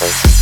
Bye.